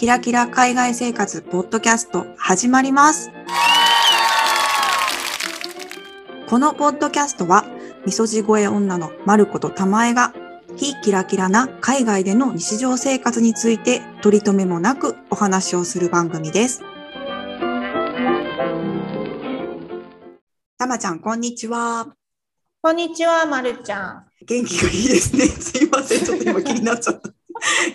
キラキラ海外生活ポッドキャスト始まります。このポッドキャストは、みそじ声女のまることたまえが、非キラキラな海外での日常生活について取り留めもなくお話をする番組です。たまちゃん、こんにちは。こんにちは、まるちゃん。元気がいいですね。すいません。ちょっと今気になっちゃった。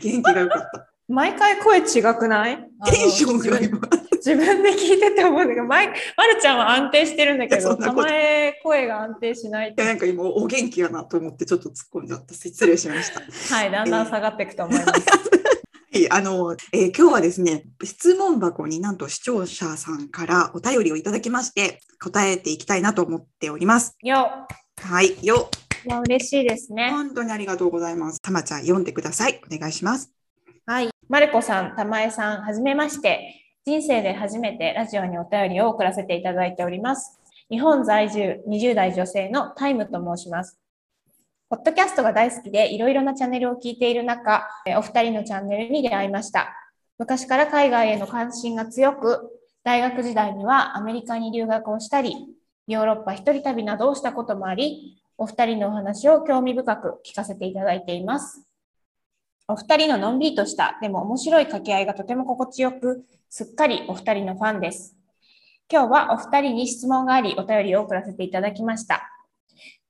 元気が良かった。毎回声違くない？テンションが今。自分で聞いてて思うんだけど、まいまるちゃんは安定してるんだけど、いやそんなことたまえ声が安定しないいやなんか今お元気やなと思ってちょっと突っ込んじゃった。失礼しました。はい、だんだん下がっていくと思います。はい、あの、えー今日はですね、質問箱になんと視聴者さんからお便りをいただきまして、答えていきたいなと思っております。よ、はい、よ、いや嬉しいですね。本当にありがとうございます。たまちゃん読んでください。お願いします。はい、まるこさん、たまえさん、はじめまして。人生で初めてラジオにお便りを送らせていただいております。日本在住20代女性のタイムと申します。ポッドキャストが大好きでいろいろなチャンネルを聞いている中、えお二人のチャンネルに出会いました。昔から海外への関心が強く、大学時代にはアメリカに留学をしたり、ヨーロッパ一人旅などをしたこともあり、お二人のお話を興味深く聞かせていただいています。お二人ののんびりとした、でも面白い掛け合いがとても心地よく、すっかりお二人のファンです。今日はお二人に質問があり、お便りを送らせていただきました。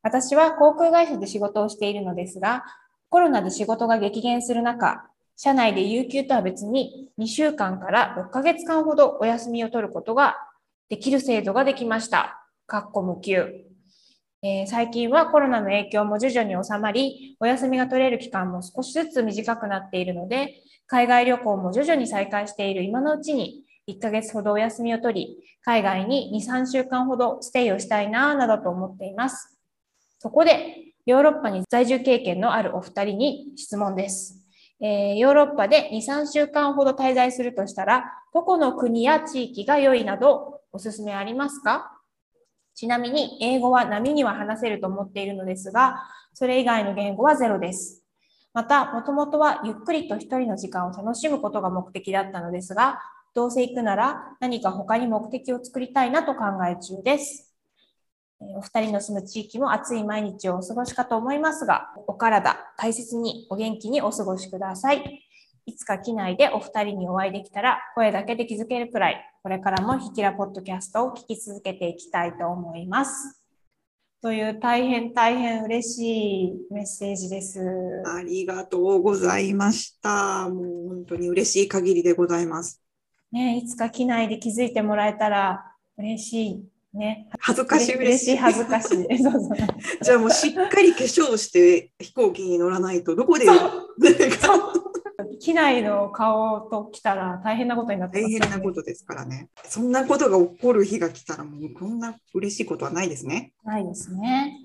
私は航空会社で仕事をしているのですが、コロナで仕事が激減する中、社内で有給とは別に2週間から6ヶ月間ほどお休みを取ることができる制度ができました。かっこ無給。えー最近はコロナの影響も徐々に収まり、お休みが取れる期間も少しずつ短くなっているので、海外旅行も徐々に再開している今のうちに、1ヶ月ほどお休みを取り、海外に2、3週間ほどステイをしたいなぁなどと思っています。そこで、ヨーロッパに在住経験のあるお二人に質問です。えーヨーロッパで2、3週間ほど滞在するとしたら、どこの国や地域が良いなどおすすめありますか？ちなみに、英語は波には話せると思っているのですが、それ以外の言語はゼロです。また、もともとはゆっくりと一人の時間を楽しむことが目的だったのですが、どうせ行くなら何か他に目的を作りたいなと考え中です。お二人の住む地域も暑い毎日をお過ごしかと思いますが、お体大切にお元気にお過ごしください。いつか機内でお二人にお会いできたら声だけで気づけるくらい、これからもひきらポッドキャストを聞き続けていきたいと思います。という大変大変嬉しいメッセージです。ありがとうございました。もう本当に嬉しい限りでございます。ね、いつか機内で気づいてもらえたら嬉しい。ね。恥ずかしい嬉しい。恥ずかしい。そうそう。じゃあもうしっかり化粧して飛行機に乗らないとどこで 機内の顔と来たら大変なことになってね変なことですからね。そんなことが起こる日が来たらもうこんな嬉しいことはないですね。ないですね。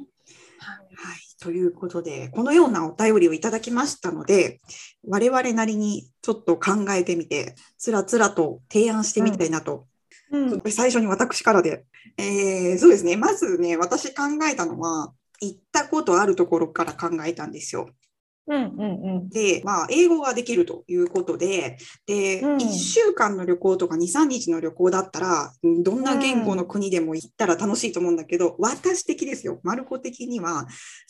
はい。ということで、このようなお便りをいただきましたので、我々なりにちょっと考えてみて、つらつらと提案してみたいなと。うん。最初に私からで。えーそうですね。まずね、私考えたのは、行ったことあるところから考えたんですよ。うんうんうん。で、まあ、英語ができるということで、で、うん1週間の旅行とか2、3日の旅行だったら、うんどんな言語の国でも行ったら楽しいと思うんだけど、私的ですよ。マルコ的には、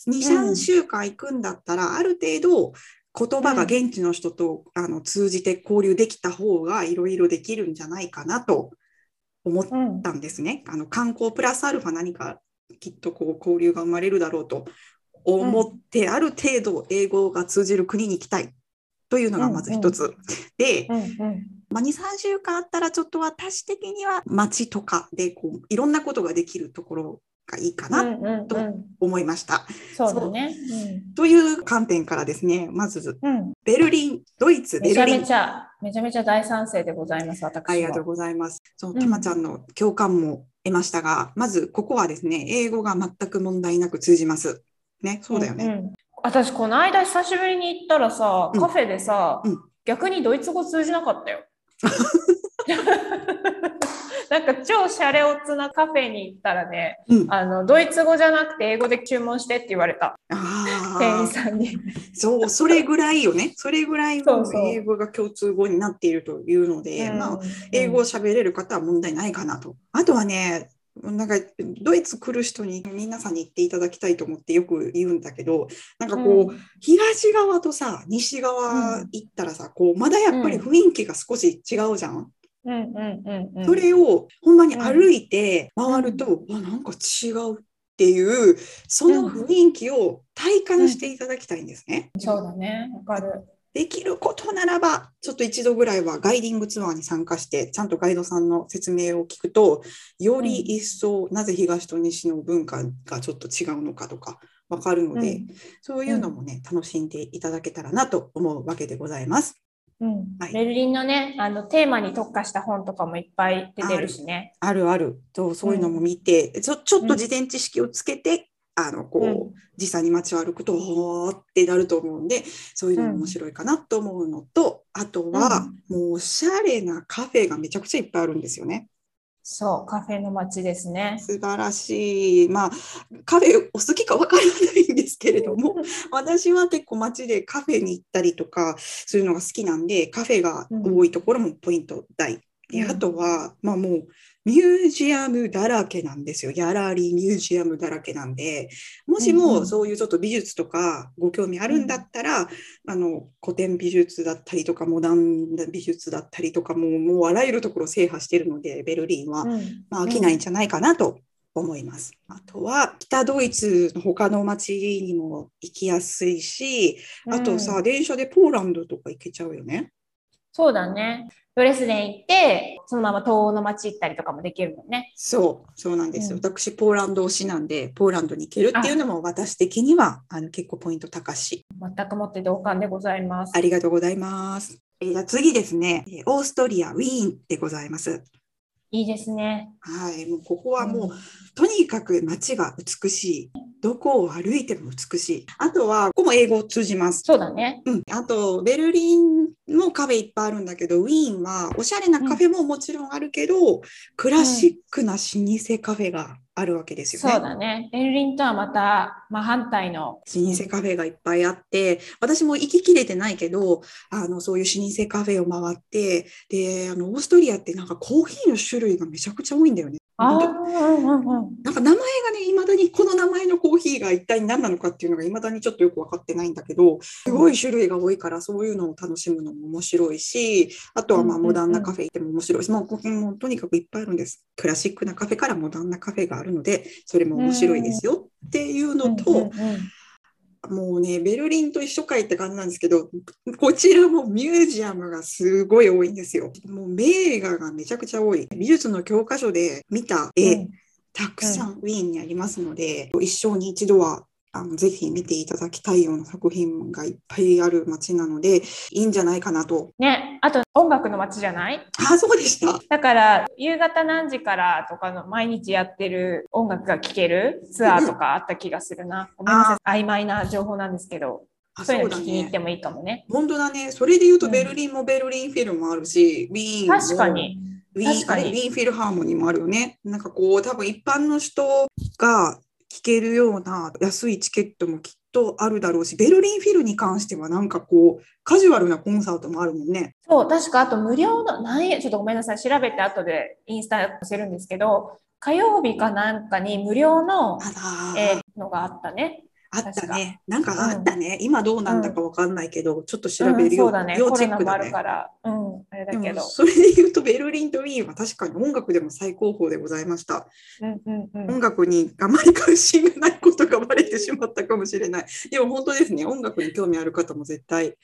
2、3週間行くんだったら、ある程度、言葉が現地の人と、あの通じて交流できた方がいろいろできるんじゃないかなと思っうんたんですね。あの観光プラスアルファ何かきっとこう交流が生まれるだろうと思って、ある程度英語が通じる国に行きたいというのがまず一つ。で、うんうん。まあ、2、3週間あったらちょっと私的には街とかでこういろんなことができるところがいいかうなんとうんうん。思いました。そうだね。という観点からですね、まずうん。うん。ベルリン、ドイツ、ベルリンめちゃ、めちゃめちゃ大賛成でございます、私は。ありがとうございます。そう、うんたまちゃんの共感も得ましたが、まずここはですね、英語が全く問題なく通じます。ね、そうだよね。んん私、この間久しぶりに行ったらさ、うんカフェでさ、うん逆にドイツ語通じなかったよ。なんか超シャレオツなカフェに行ったらね、うん、ああのドイツ語じゃなくて英語で注文してって言われた。あ店員さんに。そう、それぐらいよね。それぐらい英語が共通語になっているというので、まあ、英語を喋れる方は問題ないかなと。あとはね、なんかドイツ来る人に皆さんに言っていただきたいと思ってよく言うんだけどなんかこう、うん東側とさ西側行ったらさ、こうまだやっぱり雰囲気が少し違うじゃん？うんうんうんうん。それをほんまに歩いて回ると、わなんか違うっていうその雰囲気を体感していただきたいんですね。そうだね。わかる。できることならば、ちょっと一度ぐらいはガイディングツアーに参加して、ちゃんとガイドさんの説明を聞くと、より一層なぜ東と西の文化がちょっと違うのかとかわかるので、うん。そういうのもね、楽しんでいただけたらなと思うわけでございます。うん。はい。ベルリンのね、あのテーマに特化した本とかもいっぱい出てるしね。ある。ある。と、そういうのも見て、ちょちょっと事前知識をつけて、あのこう、うん実際に街を歩くと、ほーってなると思うんで、そういうのも面白いかなと思うのと、あとは、もうおしゃれなカフェがめちゃくちゃいっぱいあるんですよね。そう、カフェの街ですね。素晴らしい。まあ、カフェお好きかわからないんですけれども、私は結構街でカフェに行ったりとかするのが好きなんで、カフェが多いところもポイント大。でうんあとは、まあもう、ミュージアムだらけなんですよ。ギャラリーミュージアムだらけなんで、もしうんうんもそういうちょっと美術とかご興味あるんだったら、あの古典美術だったりとか、モダン美術だったりとか、もうもうあらゆるところを制覇しているので、ベルリンは。うんまあ、飽きないんじゃないかなと思います。あとは北ドイツの他の町にも行きやすいし、あとさ、うん電車でポーランドとか行けちゃうよね。そうだね。ドレスデン行って、そのまま東欧の街行ったりとかもできるもんね。そう、そうなんですよ。うん私、ポーランド推しなんで、ポーランドに行けるっていうのも私的にはあの結構ポイント高し。全くもって同感でございます。ありがとうございます。えーじゃあ次ですね、えーオーストリア、ウィーンでございます。いいですね。はい、もうここはもう、とにかく街が美しい。どこを歩いても美しい。あとは、ここも英語通じます。そうだね。うん、あと、ベルリンもカフェいっぱいあるんだけど、ウィーンはおしゃれなカフェももちろんあるけど、クラシックな老舗カフェがあるわけですよね。そうだね。ベルリンとはまた真反対の。老舗カフェがいっぱいあって、私も行ききれてないけど、あの、そういう老舗カフェを回って、で、あの、オーストリアってなんかコーヒーの種類がめちゃくちゃ多いんだよね。ああ、うんうんうん。なんか名前がね、いまだにこの名前のコーヒーが一体何なのかっていうのがいまだにちょっとよく分かってないんだけど、すごい種類が多いからそういうのを楽しむのも面白いし、あとはまあモダンなカフェ行っても面白いし、もうここもとにかくいっぱいあるんです。クラシックなカフェからモダンなカフェがあるので、それも面白いですよっていうのと、もうね、ベルリンと一緒かいって感じなんですけど、こちらもミュージアムがすごい多いんですよ。もう名画がめちゃくちゃ多い。美術の教科書で見た絵、うんたくさんウィーンにありますので、一生に一度はあのぜひ見ていただきたいような作品がいっぱいある街なので、いいんじゃないかなと。ね、あと音楽の街じゃない？あ、そうでした。だから夕方何時からとかの毎日やってる音楽が聴けるツアーとかあった気がするな。ごめんなさい、曖昧な情報なんですけど、あそういうの。聞きに行ってもいいかもね。本当だね。それで言うと、うんベルリンもベルリンフィルもあるし、ウィーンも確かに。ウィーンフィルハーモニーもあるよね。なんかこう、多分一般の人が聴けるような安いチケットもきっとあるだろうし、ベルリンフィルに関してはなんかこう、カジュアルなコンサートもあるもんね。そう、確かあと無料の、何円、ちょっとごめんなさい、調べて後でインスタ載せるんですけど、火曜日かなんかに無料の、えーのがあったね。あったね。なんかあったね。今どうなんだかわかんないけど、ちょっと調べるよ。うんそうだね。チェックだね。から、うん、あれだけど。それで言うと、ベルリンとウィーンは確かに音楽でも最高峰でございました。うんうんうん。音楽にあまり関心がないことがバレてしまったかもしれない。でも本当ですね、音楽に興味ある方も絶対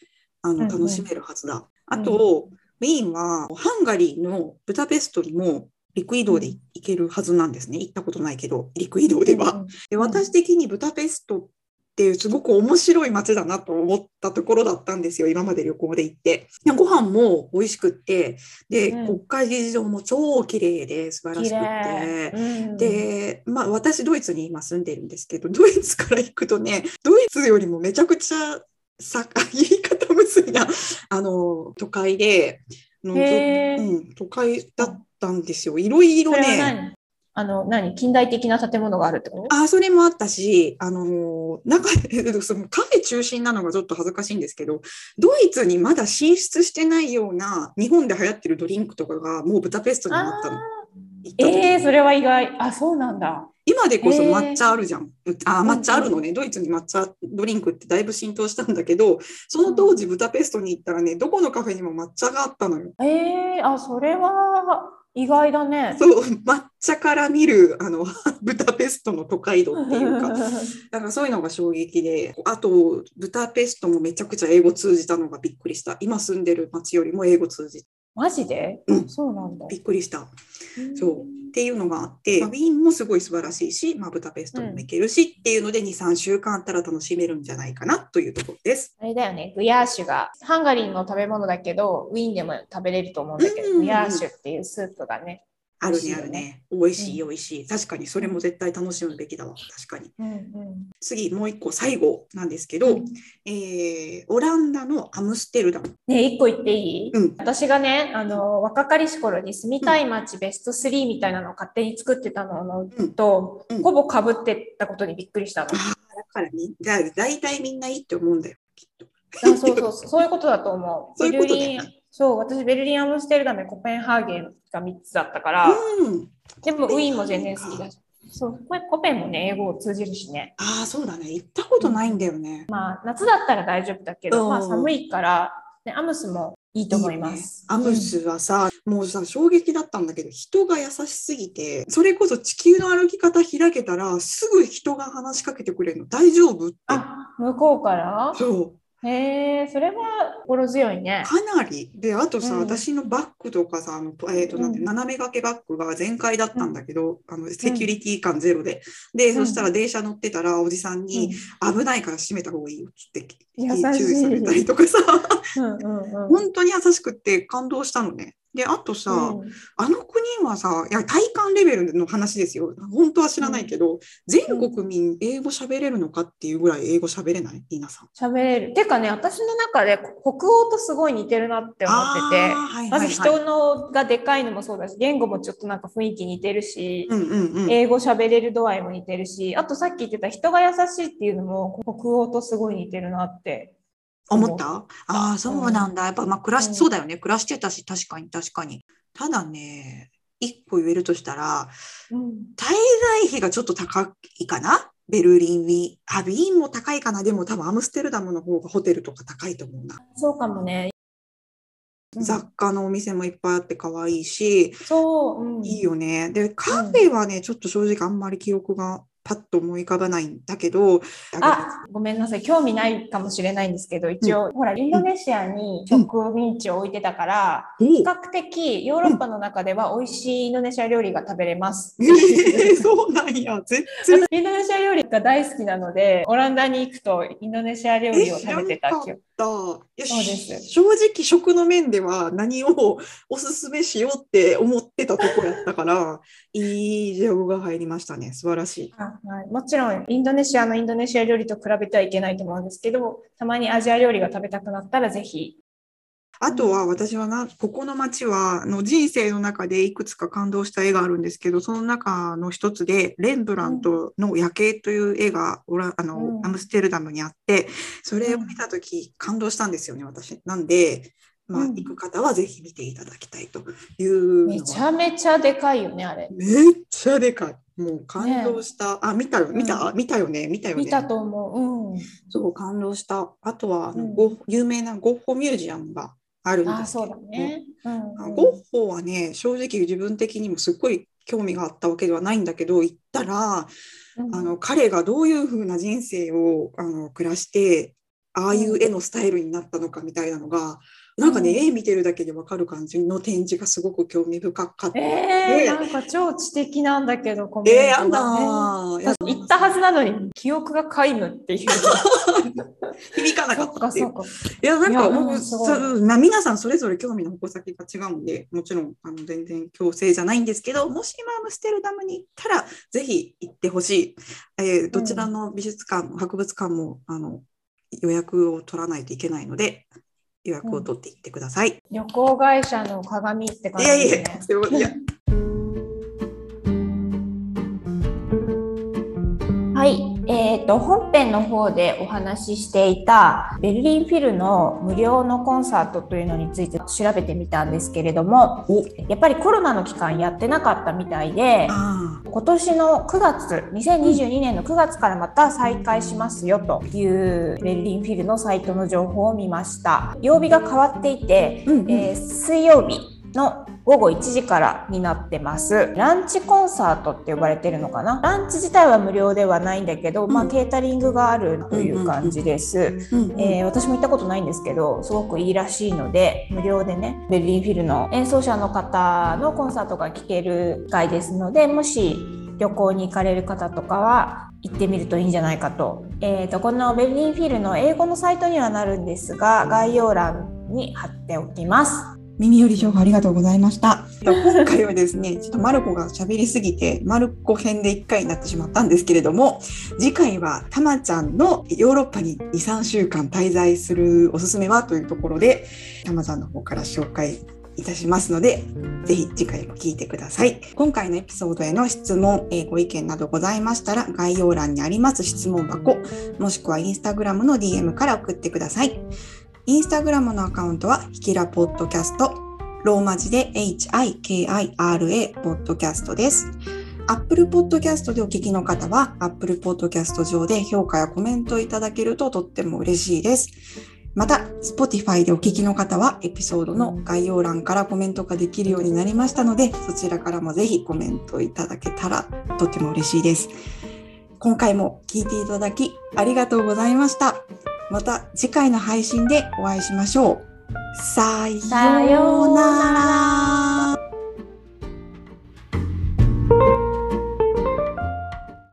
あの楽しめるはずだ。あと、ウィーンはハンガリーのブダペストにも陸移動で行けるはずなんですね。行ったことないけど、陸移動では。うんうんで私的にブダペストってすごく面白い街だなと思ったところだったんですよ、今まで旅行で行って。でご飯も美味しくって、で、うん国会議事堂も超綺麗で素晴らし綺くって。麗。うん、で、まあ私ドイツに今住んでるんですけど、ドイツから行くとね、ドイツよりもめちゃくちゃさ、言い方むずいな、あの、都会で、のうん、都会だったんですよ。いろいろね、何？あの、何？近代的な建物があるってこと？あ、それもあったし、あのー、中で、そのカフェ中心なのがちょっと恥ずかしいんですけど、ドイツにまだ進出してないような日本で流行ってるドリンクとかがもうブダペストにあったの。ええー、それは意外。あ、そうなんだ。今でこそ抹茶あるじゃん。えー、あ、抹茶あるのね、ドイツに抹茶ドリンクってだいぶ浸透したんだけど、その当時ブダペストに行ったらね、どこのカフェにも抹茶があったのよ。ええー、あ、それは意外だね。そう、抹茶から見る、あの、ブダペストの都会度っていうか、だからそういうのが衝撃で、あと、ブダペストもめちゃくちゃ英語通じたのがびっくりした。今住んでる街よりも英語通じた。マジで、うん、そうなんだ。びっくりした。そう。っていうのがあって、まあ、ウィーンもすごい素晴らしいし、まあ、ブダペストも行けるし、うん、っていうので2、3週間あったら楽しめるんじゃないかなというところです。あれだよね、グヤーシュがハンガリーの食べ物だけど、ウィーンでも食べれると思うんだけど、グヤーシュっていうスープがね、あるね、あるね。美味しい、美味しい。確かに、それも絶対楽しむべきだわ。確かに。うんうん、次、もう一個、最後なんですけど、うん、えー、オランダのアムステルダム。ね一個言っていい、うん、私がね、あの、若かりし頃に住みたい街ベスト3みたいなのを勝手に作ってたのと、ほぼかぶってたことにびっくりしたの。あだからみ、だ大体みんないいって思うんだよ、きっと。あそうそう、そういうことだと思う。そういうことだよね。そう、私、ベルリン、アムステルダム、コペンハーゲンが3つだったから、うん、でもウィーンも全然好きだし。そう、コペンもね、英語を通じるしね。ああ、そうだね。行ったことないんだよね。うん、まあ、夏だったら大丈夫だけど、まあ、寒いから、ね、アムスもいいと思います。ね、アムスはさ、うん、もうさ、衝撃だったんだけど、人が優しすぎて、それこそ地球の歩き方開けたら、すぐ人が話しかけてくれるの。大丈夫って。あ、向こうから？そう。へえ、それは心強いね。かなり。で、あとさ、うん、私のバッグとかさ、あのえーとなんて、うん、斜め掛けバッグが全開だったんだけど、うん、あのセキュリティ感ゼロで。で、そしたら電車乗ってたら、おじさんに、危ないから閉めた方がいいよって注意されたりとかさ、本当に優しくて感動したのね。で、あとさ、うん、あの国はさ、いや、体感レベルの話ですよ。本当は知らないけど、うん、全国民英語喋れるのかっていうぐらい英語喋れない？皆さん。喋れる。てかね、私の中で北欧とすごい似てるなって思ってて、はいはいはい、まず人のがでかいのもそうだし、言語もちょっとなんか雰囲気似てるし、うんうんうん、英語喋れる度合いも似てるし、あとさっき言ってた人が優しいっていうのも北欧とすごい似てるなって思った？ああ、そうなんだ。やっぱ、まあ、暮らし、そうだよね。暮らしてたし、確かに、確かに。ただね、一個言えるとしたら、うん、滞在費がちょっと高いかな？ベルリンウィ。あ、ウィーンも高いかな？でも多分アムステルダムの方がホテルとか高いと思うな。そうかもね。雑貨のお店もいっぱいあって可愛いし、そう、うん、いいよね。で、カフェはね、ちょっと正直あんまり記憶がパッと思い浮かばないんだけど。あ、ごめんなさい。興味ないかもしれないんですけど、一応、うん、ほら、インドネシアに植民地を置いてたから、うん、比較的ヨーロッパの中では美味しいインドネシア料理が食べれます。えー、そうなんや。全然。インドネシア料理が大好きなので、オランダに行くとインドネシア料理を食べてた記憶。そうです正直食の面では何をおすすめしようって思ってたとこやったからいい情報が入りましたね素晴らしいあ、はい、もちろんインドネシアのインドネシア料理と比べてはいけないと思うんですけどたまにアジア料理が食べたくなったらぜひ。あとは私はな、ここの街はの人生の中でいくつか感動した絵があるんですけど、その中の一つで、レンブラントの夜景という絵があの、うん、アムステルダムにあって、それを見たとき感動したんですよね、私。なんで、まあ、行く方はぜひ見ていただきたいというめちゃめちゃでかいよね、あれ。めっちゃでかい。もう感動した。ね、あ、見た？よ、見た、うん、見たよね、見たよね。見たと思う。うん。そう、感動した。あとは、あの、うん、有名なゴッホミュージアムがあるんですけど、ねうんうん、ゴッホはね正直自分的にもすっごい興味があったわけではないんだけど行ったら、うん、あの彼がどういうふうな人生をあの暮らしてああいう絵のスタイルになったのかみたいなのがなんかね、うん、絵見てるだけでわかる感じの展示がすごく興味深かった。えー、なんか超知的なんだけど、コメントが、ね、えー、やだ言ったはずなのに、記憶が皆無っていう。響かなかったっていう。いや、なんか僕、まあ、皆さんそれぞれ興味の矛先が違うんで、もちろんあの全然強制じゃないんですけど、もし今アムステルダムに行ったら、ぜひ行ってほしい。えー、どちらの美術館、うん、博物館もあの予約を取らないといけないので、予約を取っていってください。うん、旅行会社の鏡って感じですね。いやいや、ーと、本編の方でお話ししていたベルリンフィルの無料のコンサートというのについて調べてみたんですけれどもやっぱりコロナの期間やってなかったみたいで今年の9月2022年の9月からまた再開しますよというベルリンフィルのサイトの情報を見ました。曜日が変わっていて、うんうん、えー、水曜日の午後1時からになってます。ランチコンサートって呼ばれてるのかな？ランチ自体は無料ではないんだけど、まあ、ケータリングがあるという感じです。え私も行ったことないんですけど、すごくいいらしいので、無料でね、ベルリンフィルの演奏者の方のコンサートが聴ける会ですので、もし旅行に行かれる方とかは行ってみるといいんじゃないかと。えーと、このベルリンフィルの英語のサイトにはなるんですが概要欄に貼っておきます。耳寄り情報ありがとうございました。今回はですね、ちょっとマルコが喋りすぎて、マルコ編で1回になってしまったんですけれども、次回はたまちゃんのヨーロッパに2、3週間滞在するおすすめはというところで、たまちゃんの方から紹介いたしますので、ぜひ次回も聞いてください。今回のエピソードへの質問、えー、ご意見などございましたら、概要欄にあります質問箱、もしくはインスタグラムの DM から送ってください。インスタグラムのアカウントは、ひきらポッドキャスト、ローマ字で HIKIRA ポッドキャストです。Apple Podcast でお聞きの方は、Apple Podcast 上で評価やコメントいただけるととっても嬉しいです。また、Spotify でお聞きの方は、エピソードの概要欄からコメントができるようになりましたので、そちらからもぜひコメントいただけたらとても嬉しいです。今回も聴いていただきありがとうございました。また次回の配信でお会いしましょう。さようなら。